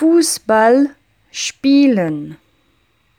Fußball spielen.